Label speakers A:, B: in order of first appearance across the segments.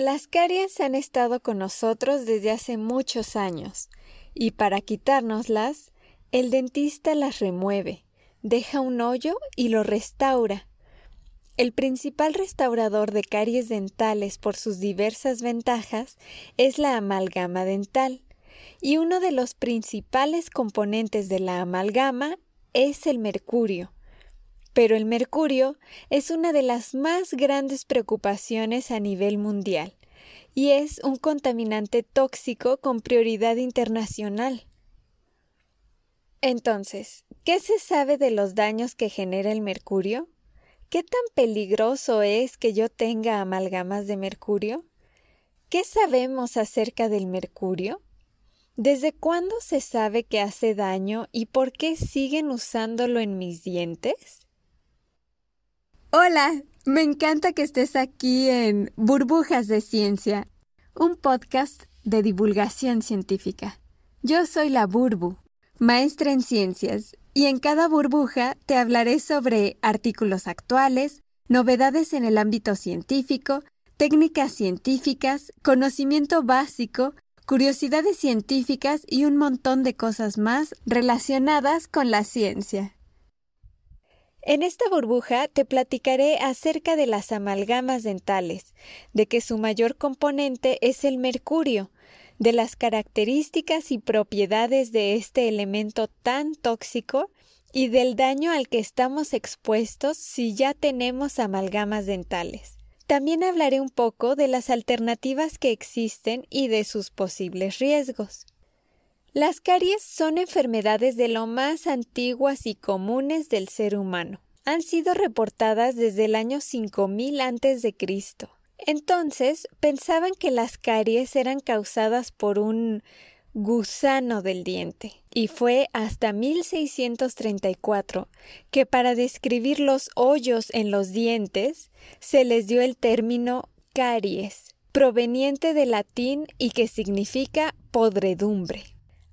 A: Las caries han estado con nosotros desde hace muchos años, y para quitárnoslas, el dentista las remueve, deja un hoyo y lo restaura. El principal restaurador de caries dentales por sus diversas ventajas es la amalgama dental, y uno de los principales componentes de la amalgama es el mercurio. Pero el mercurio es una de las más grandes preocupaciones a nivel mundial y es un contaminante tóxico con prioridad internacional. Entonces, ¿qué se sabe de los daños que genera el mercurio? ¿Qué tan peligroso es que yo tenga amalgamas de mercurio? ¿Qué sabemos acerca del mercurio? ¿Desde cuándo se sabe que hace daño y por qué siguen usándolo en mis dientes? Hola, me encanta que estés aquí en Burbujas de Ciencia, un podcast de divulgación científica. Yo soy la Burbu, maestra en ciencias, y en cada burbuja te hablaré sobre artículos actuales, novedades en el ámbito científico, técnicas científicas, conocimiento básico, curiosidades científicas y un montón de cosas más relacionadas con la ciencia. En esta burbuja te platicaré acerca de las amalgamas dentales, de que su mayor componente es el mercurio, de las características y propiedades de este elemento tan tóxico y del daño al que estamos expuestos si ya tenemos amalgamas dentales. También hablaré un poco de las alternativas que existen y de sus posibles riesgos. Las caries son enfermedades de lo más antiguas y comunes del ser humano. Han sido reportadas desde el año 5000 a.C. Entonces pensaban que las caries eran causadas por un gusano del diente, y fue hasta 1634 que para describir los hoyos en los dientes se les dio el término caries, proveniente del latín y que significa podredumbre.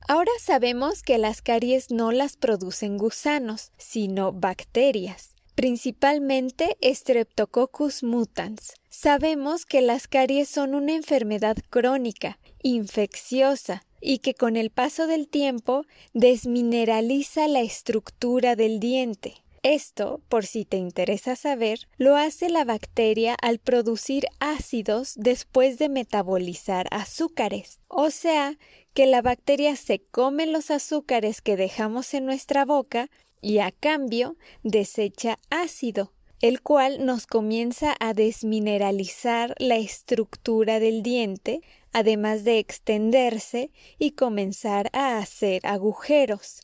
A: Ahora sabemos que las caries no las producen gusanos, sino bacterias, principalmente Streptococcus mutans. Sabemos que las caries son una enfermedad crónica, infecciosa, y que con el paso del tiempo desmineraliza la estructura del diente. Esto, por si te interesa saber, lo hace la bacteria al producir ácidos después de metabolizar azúcares. O sea, que la bacteria se come los azúcares que dejamos en nuestra boca y a cambio desecha ácido, el cual nos comienza a desmineralizar la estructura del diente, además de extenderse y comenzar a hacer agujeros.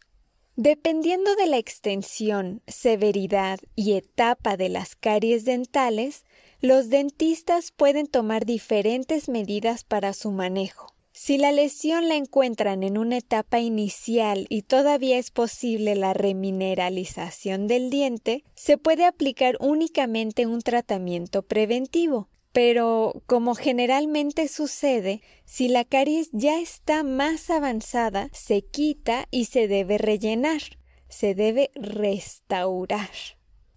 A: Dependiendo de la extensión, severidad y etapa de las caries dentales, los dentistas pueden tomar diferentes medidas para su manejo. Si la lesión la encuentran en una etapa inicial y todavía es posible la remineralización del diente, se puede aplicar únicamente un tratamiento preventivo. Pero, como generalmente sucede, si la caries ya está más avanzada, se quita y se debe rellenar, se debe restaurar.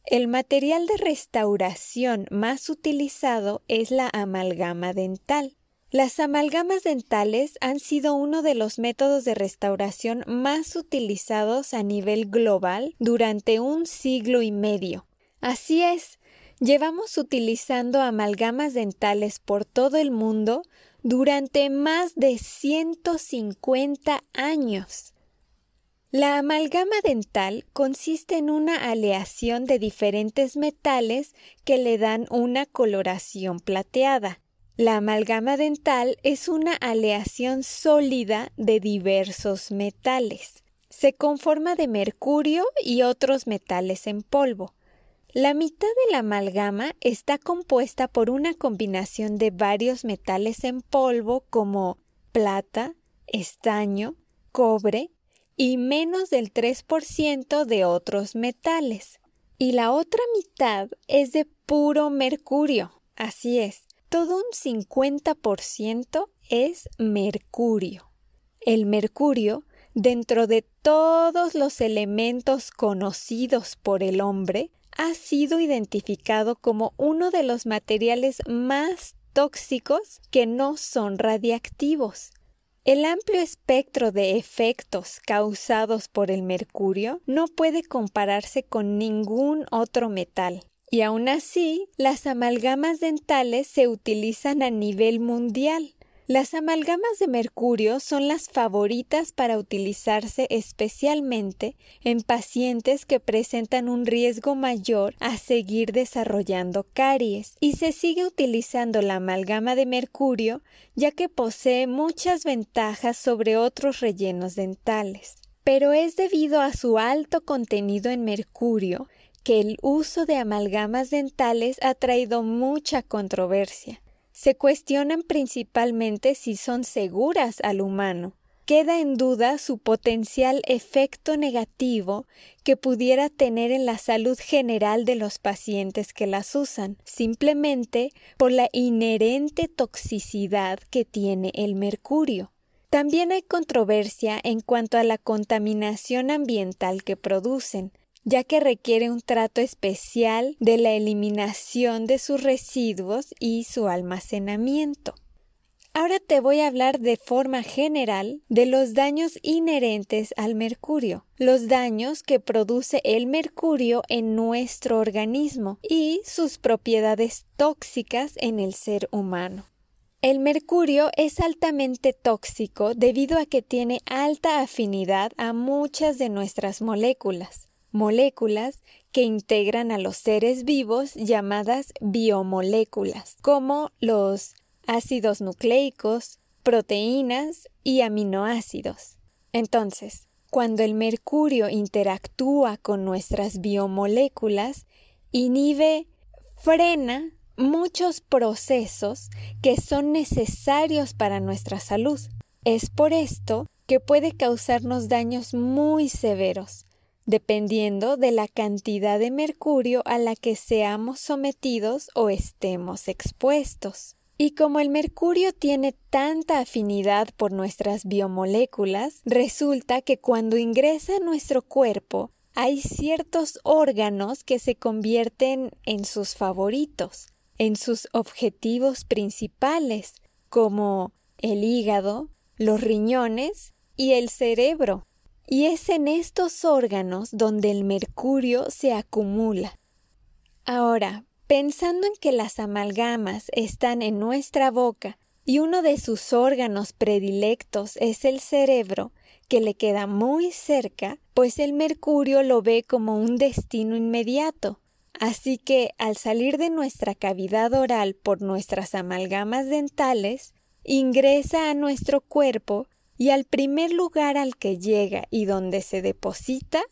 A: El material de restauración más utilizado es la amalgama dental. Las amalgamas dentales han sido uno de los métodos de restauración más utilizados a nivel global durante un siglo y medio. Así es, llevamos utilizando amalgamas dentales por todo el mundo durante más de 150 años. La amalgama dental consiste en una aleación de diferentes metales que le dan una coloración plateada. La amalgama dental es una aleación sólida de diversos metales. Se conforma de mercurio y otros metales en polvo. La mitad de la amalgama está compuesta por una combinación de varios metales en polvo como plata, estaño, cobre y menos del 3% de otros metales. Y la otra mitad es de puro mercurio. Así es, todo un 50% es mercurio. El mercurio, dentro de todos los elementos conocidos por el hombre, ha sido identificado como uno de los materiales más tóxicos que no son radiactivos. El amplio espectro de efectos causados por el mercurio no puede compararse con ningún otro metal. Y aún así, las amalgamas dentales se utilizan a nivel mundial. Las amalgamas de mercurio son las favoritas para utilizarse especialmente en pacientes que presentan un riesgo mayor a seguir desarrollando caries y se sigue utilizando la amalgama de mercurio ya que posee muchas ventajas sobre otros rellenos dentales. Pero es debido a su alto contenido en mercurio que el uso de amalgamas dentales ha traído mucha controversia se cuestionan principalmente si son seguras al humano. Queda en duda su potencial efecto negativo que pudiera tener en la salud general de los pacientes que las usan, simplemente por la inherente toxicidad que tiene el mercurio. También hay controversia en cuanto a la contaminación ambiental que producen, ya que requiere un trato especial de la eliminación de sus residuos y su almacenamiento. Ahora te voy a hablar de forma general de los daños inherentes al mercurio, los daños que produce el mercurio en nuestro organismo y sus propiedades tóxicas en el ser humano. El mercurio es altamente tóxico debido a que tiene alta afinidad a muchas de nuestras moléculas moléculas que integran a los seres vivos llamadas biomoléculas, como los ácidos nucleicos, proteínas y aminoácidos. Entonces, cuando el mercurio interactúa con nuestras biomoléculas, inhibe, frena muchos procesos que son necesarios para nuestra salud. Es por esto que puede causarnos daños muy severos, dependiendo de la cantidad de mercurio a la que seamos sometidos o estemos expuestos. Y como el mercurio tiene tanta afinidad por nuestras biomoléculas, resulta que cuando ingresa a nuestro cuerpo hay ciertos órganos que se convierten en sus favoritos, en sus objetivos principales, como el hígado, los riñones y el cerebro y es en estos órganos donde el mercurio se acumula. Ahora, pensando en que las amalgamas están en nuestra boca y uno de sus órganos predilectos es el cerebro, que le queda muy cerca, pues el mercurio lo ve como un destino inmediato. Así que al salir de nuestra cavidad oral por nuestras amalgamas dentales, ingresa a nuestro cuerpo y al primer lugar al que llega y donde se deposita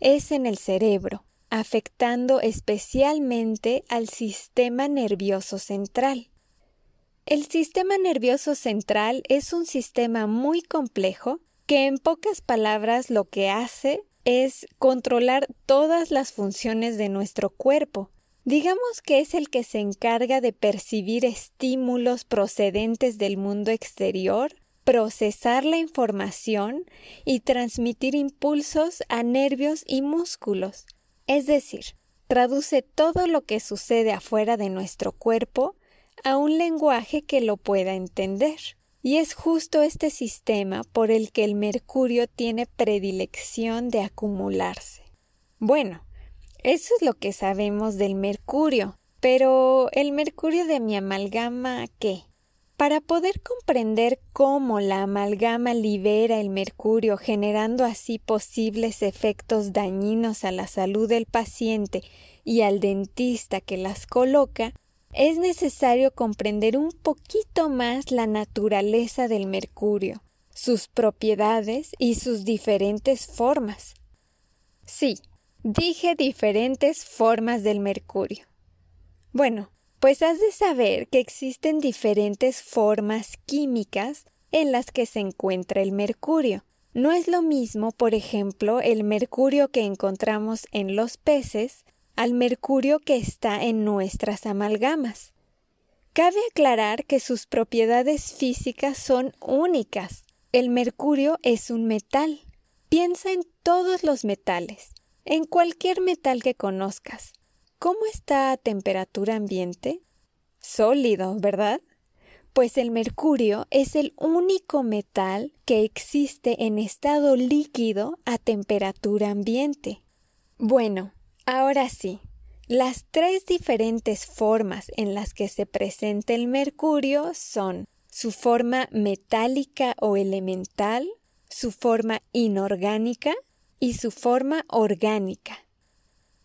A: es en el cerebro, afectando especialmente al sistema nervioso central. El sistema nervioso central es un sistema muy complejo que en pocas palabras lo que hace es controlar todas las funciones de nuestro cuerpo. Digamos que es el que se encarga de percibir estímulos procedentes del mundo exterior procesar la información y transmitir impulsos a nervios y músculos. Es decir, traduce todo lo que sucede afuera de nuestro cuerpo a un lenguaje que lo pueda entender. Y es justo este sistema por el que el mercurio tiene predilección de acumularse. Bueno, eso es lo que sabemos del mercurio. Pero ¿el mercurio de mi amalgama qué? Para poder comprender cómo la amalgama libera el mercurio generando así posibles efectos dañinos a la salud del paciente y al dentista que las coloca, es necesario comprender un poquito más la naturaleza del mercurio, sus propiedades y sus diferentes formas. Sí, dije diferentes formas del mercurio. Bueno, pues has de saber que existen diferentes formas químicas en las que se encuentra el mercurio. No es lo mismo, por ejemplo, el mercurio que encontramos en los peces al mercurio que está en nuestras amalgamas. Cabe aclarar que sus propiedades físicas son únicas. El mercurio es un metal. Piensa en todos los metales, en cualquier metal que conozcas. ¿Cómo está a temperatura ambiente? Sólido, ¿verdad? pues el mercurio es el único metal que existe en estado líquido a temperatura ambiente. Bueno, ahora sí, las tres diferentes formas en las que se presenta el mercurio son su forma metálica o elemental, su forma inorgánica y su forma orgánica.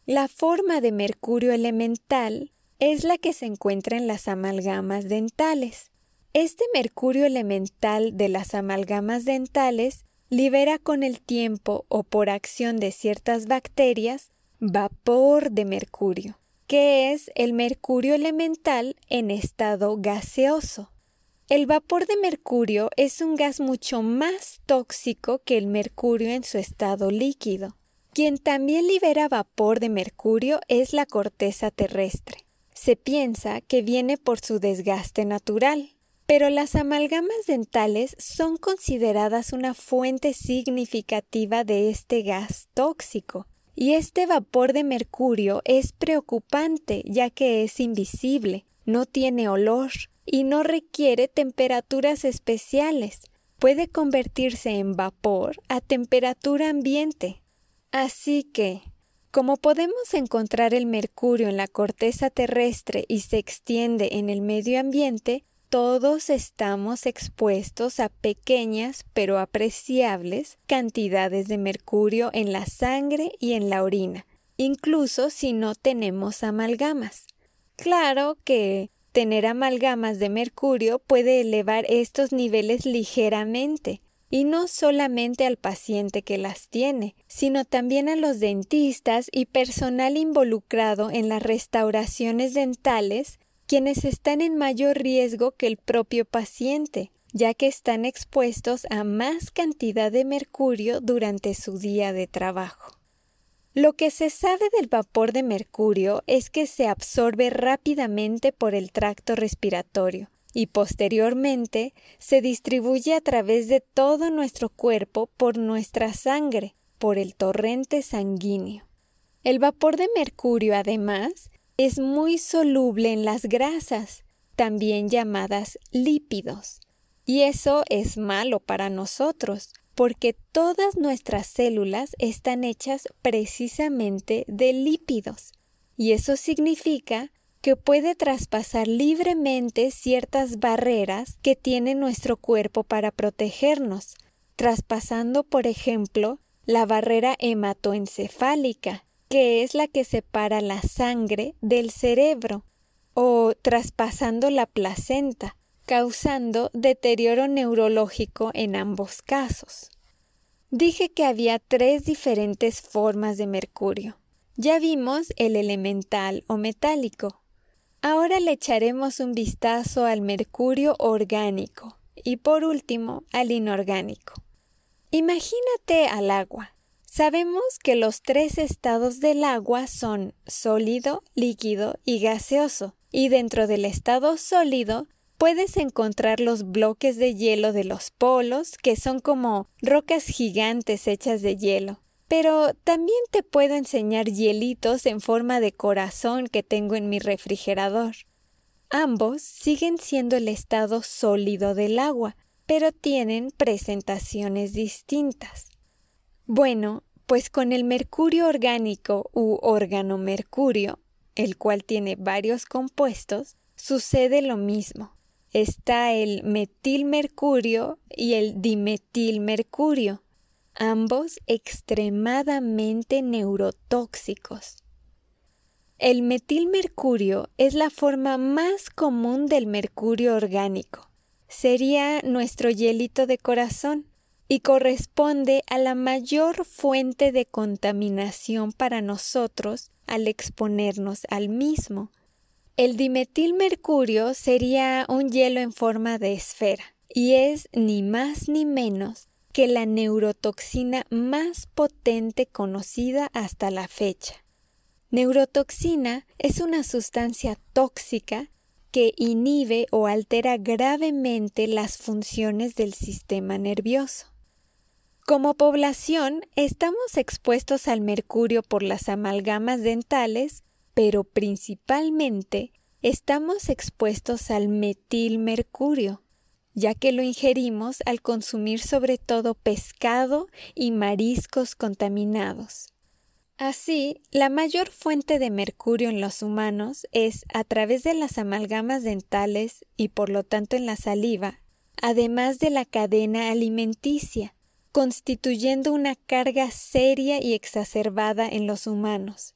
A: La forma de mercurio elemental es la que se encuentra en las amalgamas dentales. Este mercurio elemental de las amalgamas dentales libera con el tiempo o por acción de ciertas bacterias vapor de mercurio, que es el mercurio elemental en estado gaseoso. El vapor de mercurio es un gas mucho más tóxico que el mercurio en su estado líquido. Quien también libera vapor de mercurio es la corteza terrestre. Se piensa que viene por su desgaste natural, pero las amalgamas dentales son consideradas una fuente significativa de este gas tóxico, y este vapor de mercurio es preocupante ya que es invisible, no tiene olor y no requiere temperaturas especiales. Puede convertirse en vapor a temperatura ambiente. Así que, como podemos encontrar el mercurio en la corteza terrestre y se extiende en el medio ambiente, todos estamos expuestos a pequeñas pero apreciables cantidades de mercurio en la sangre y en la orina, incluso si no tenemos amalgamas. Claro que tener amalgamas de mercurio puede elevar estos niveles ligeramente, y no solamente al paciente que las tiene, sino también a los dentistas y personal involucrado en las restauraciones dentales quienes están en mayor riesgo que el propio paciente, ya que están expuestos a más cantidad de mercurio durante su día de trabajo. Lo que se sabe del vapor de mercurio es que se absorbe rápidamente por el tracto respiratorio y posteriormente se distribuye a través de todo nuestro cuerpo por nuestra sangre, por el torrente sanguíneo. El vapor de mercurio, además, es muy soluble en las grasas, también llamadas lípidos. Y eso es malo para nosotros, porque todas nuestras células están hechas precisamente de lípidos. Y eso significa que puede traspasar libremente ciertas barreras que tiene nuestro cuerpo para protegernos, traspasando, por ejemplo, la barrera hematoencefálica, que es la que separa la sangre del cerebro, o traspasando la placenta, causando deterioro neurológico en ambos casos. Dije que había tres diferentes formas de mercurio. Ya vimos el elemental o metálico. Ahora le echaremos un vistazo al mercurio orgánico y por último al inorgánico. Imagínate al agua. Sabemos que los tres estados del agua son sólido, líquido y gaseoso, y dentro del estado sólido puedes encontrar los bloques de hielo de los polos, que son como rocas gigantes hechas de hielo. Pero también te puedo enseñar hielitos en forma de corazón que tengo en mi refrigerador. Ambos siguen siendo el estado sólido del agua, pero tienen presentaciones distintas. Bueno, pues con el mercurio orgánico u mercurio, el cual tiene varios compuestos, sucede lo mismo. Está el metilmercurio y el dimetilmercurio, ambos extremadamente neurotóxicos. El metilmercurio es la forma más común del mercurio orgánico. Sería nuestro hielito de corazón, y corresponde a la mayor fuente de contaminación para nosotros al exponernos al mismo. El dimetilmercurio sería un hielo en forma de esfera y es ni más ni menos que la neurotoxina más potente conocida hasta la fecha. Neurotoxina es una sustancia tóxica que inhibe o altera gravemente las funciones del sistema nervioso. Como población, estamos expuestos al mercurio por las amalgamas dentales, pero principalmente estamos expuestos al metilmercurio, ya que lo ingerimos al consumir sobre todo pescado y mariscos contaminados. Así, la mayor fuente de mercurio en los humanos es a través de las amalgamas dentales y por lo tanto en la saliva, además de la cadena alimenticia, constituyendo una carga seria y exacerbada en los humanos.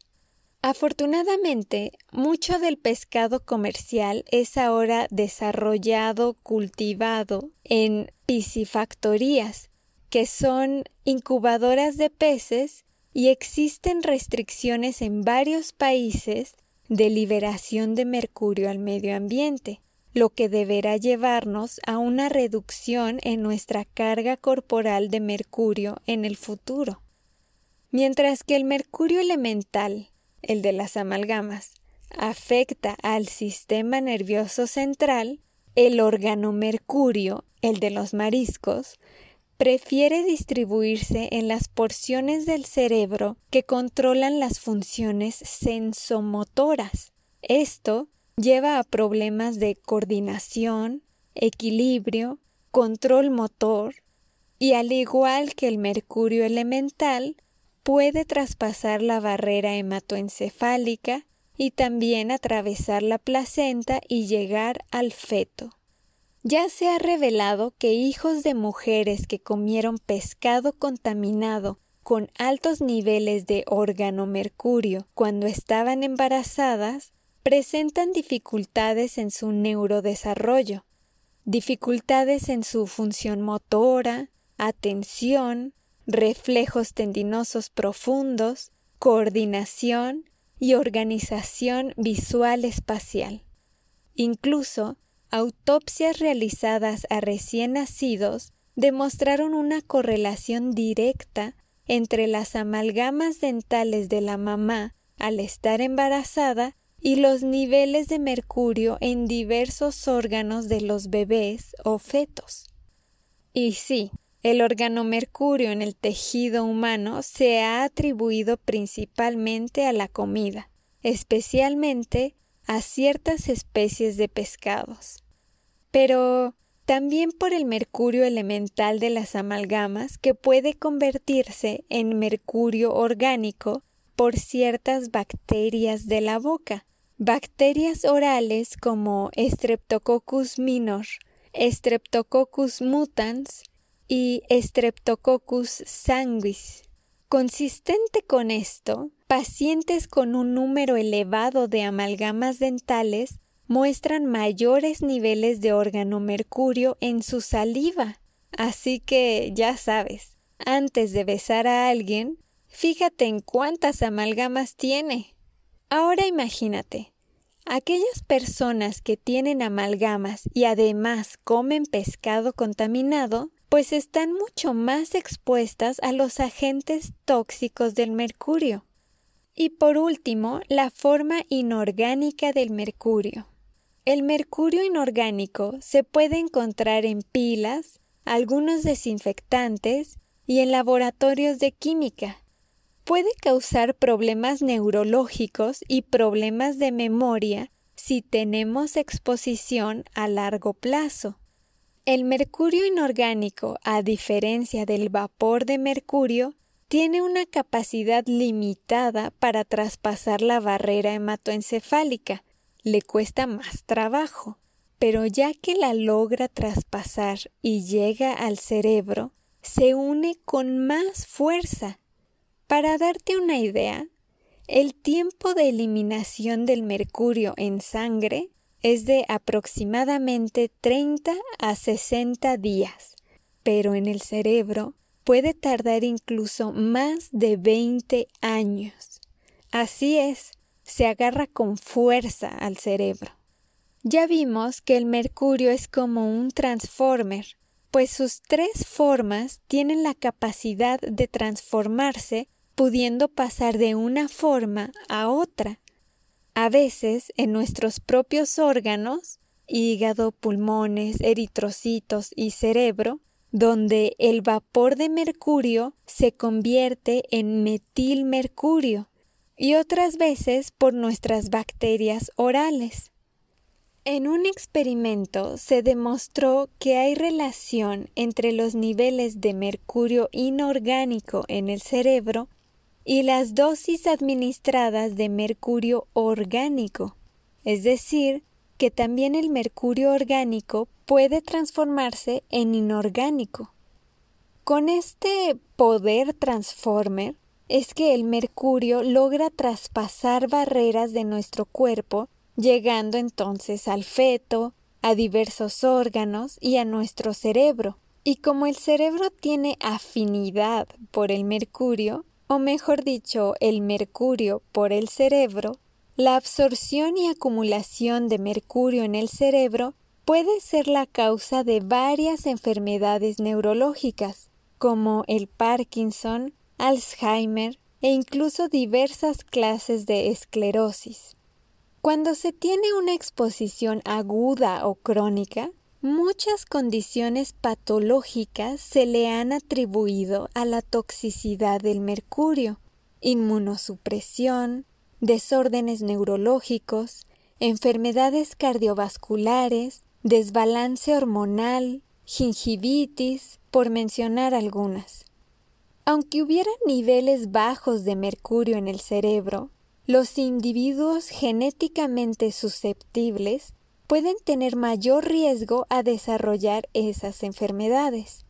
A: Afortunadamente, mucho del pescado comercial es ahora desarrollado, cultivado en piscifactorías, que son incubadoras de peces y existen restricciones en varios países de liberación de mercurio al medio ambiente, lo que deberá llevarnos a una reducción en nuestra carga corporal de mercurio en el futuro. Mientras que el mercurio elemental, el de las amalgamas, afecta al sistema nervioso central, el órgano mercurio, el de los mariscos, prefiere distribuirse en las porciones del cerebro que controlan las funciones sensomotoras. Esto lleva a problemas de coordinación, equilibrio, control motor, y al igual que el mercurio elemental, puede traspasar la barrera hematoencefálica y también atravesar la placenta y llegar al feto. Ya se ha revelado que hijos de mujeres que comieron pescado contaminado con altos niveles de mercurio cuando estaban embarazadas presentan dificultades en su neurodesarrollo, dificultades en su función motora, atención, reflejos tendinosos profundos, coordinación y organización visual espacial. Incluso autopsias realizadas a recién nacidos demostraron una correlación directa entre las amalgamas dentales de la mamá al estar embarazada y los niveles de mercurio en diversos órganos de los bebés o fetos. Y sí, el órgano mercurio en el tejido humano se ha atribuido principalmente a la comida, especialmente a ciertas especies de pescados. Pero también por el mercurio elemental de las amalgamas que puede convertirse en mercurio orgánico por ciertas bacterias de la boca, bacterias orales como Streptococcus minor, Streptococcus mutans y Streptococcus sanguis. Consistente con esto, pacientes con un número elevado de amalgamas dentales muestran mayores niveles de órgano mercurio en su saliva. Así que ya sabes, antes de besar a alguien, fíjate en cuántas amalgamas tiene. Ahora imagínate, aquellas personas que tienen amalgamas y además comen pescado contaminado, pues están mucho más expuestas a los agentes tóxicos del mercurio. Y por último, la forma inorgánica del mercurio. El mercurio inorgánico se puede encontrar en pilas, algunos desinfectantes y en laboratorios de química. Puede causar problemas neurológicos y problemas de memoria si tenemos exposición a largo plazo. El mercurio inorgánico, a diferencia del vapor de mercurio, tiene una capacidad limitada para traspasar la barrera hematoencefálica, le cuesta más trabajo, pero ya que la logra traspasar y llega al cerebro, se une con más fuerza. Para darte una idea, el tiempo de eliminación del mercurio en sangre es de aproximadamente 30 a 60 días, pero en el cerebro puede tardar incluso más de 20 años. Así es, se agarra con fuerza al cerebro. Ya vimos que el mercurio es como un transformer, pues sus tres formas tienen la capacidad de transformarse pudiendo pasar de una forma a otra. A veces en nuestros propios órganos, hígado, pulmones, eritrocitos y cerebro, donde el vapor de mercurio se convierte en metilmercurio, y otras veces por nuestras bacterias orales. En un experimento se demostró que hay relación entre los niveles de mercurio inorgánico en el cerebro y las dosis administradas de mercurio orgánico, es decir, que también el mercurio orgánico puede transformarse en inorgánico. Con este poder transformer es que el mercurio logra traspasar barreras de nuestro cuerpo llegando entonces al feto, a diversos órganos y a nuestro cerebro. Y como el cerebro tiene afinidad por el mercurio, o mejor dicho, el mercurio por el cerebro, la absorción y acumulación de mercurio en el cerebro puede ser la causa de varias enfermedades neurológicas, como el Parkinson, Alzheimer e incluso diversas clases de esclerosis. Cuando se tiene una exposición aguda o crónica, muchas condiciones patológicas se le han atribuido a la toxicidad del mercurio, inmunosupresión, desórdenes neurológicos, enfermedades cardiovasculares, desbalance hormonal, gingivitis, por mencionar algunas. Aunque hubiera niveles bajos de mercurio en el cerebro, los individuos genéticamente susceptibles pueden tener mayor riesgo a desarrollar esas enfermedades.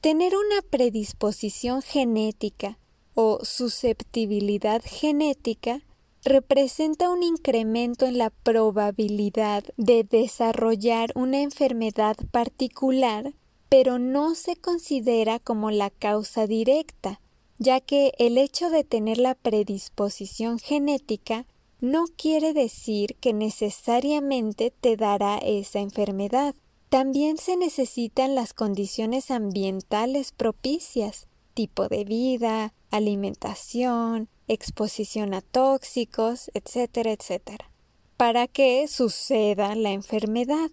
A: Tener una predisposición genética o susceptibilidad genética representa un incremento en la probabilidad de desarrollar una enfermedad particular, pero no se considera como la causa directa, ya que el hecho de tener la predisposición genética no quiere decir que necesariamente te dará esa enfermedad. También se necesitan las condiciones ambientales propicias, tipo de vida, alimentación, exposición a tóxicos, etcétera, etcétera, para que suceda la enfermedad.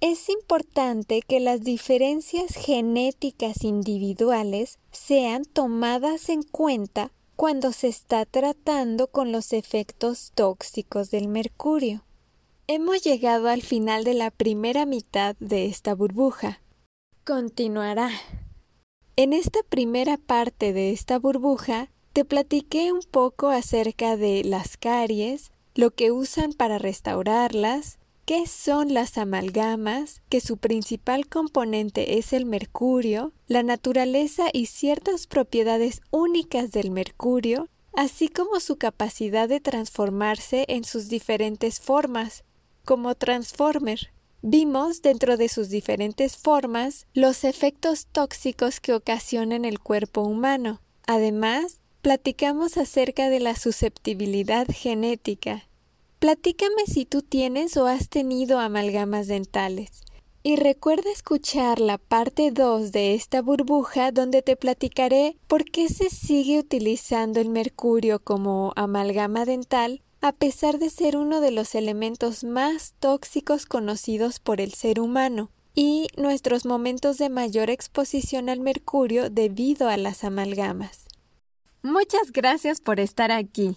A: Es importante que las diferencias genéticas individuales sean tomadas en cuenta cuando se está tratando con los efectos tóxicos del mercurio. Hemos llegado al final de la primera mitad de esta burbuja. Continuará. En esta primera parte de esta burbuja te platiqué un poco acerca de las caries, lo que usan para restaurarlas, ¿Qué son las amalgamas? Que su principal componente es el mercurio, la naturaleza y ciertas propiedades únicas del mercurio, así como su capacidad de transformarse en sus diferentes formas, como transformer. Vimos dentro de sus diferentes formas los efectos tóxicos que ocasionan el cuerpo humano. Además, platicamos acerca de la susceptibilidad genética, Platícame si tú tienes o has tenido amalgamas dentales. Y recuerda escuchar la parte 2 de esta burbuja donde te platicaré por qué se sigue utilizando el mercurio como amalgama dental a pesar de ser uno de los elementos más tóxicos conocidos por el ser humano y nuestros momentos de mayor exposición al mercurio debido a las amalgamas. Muchas gracias por estar aquí.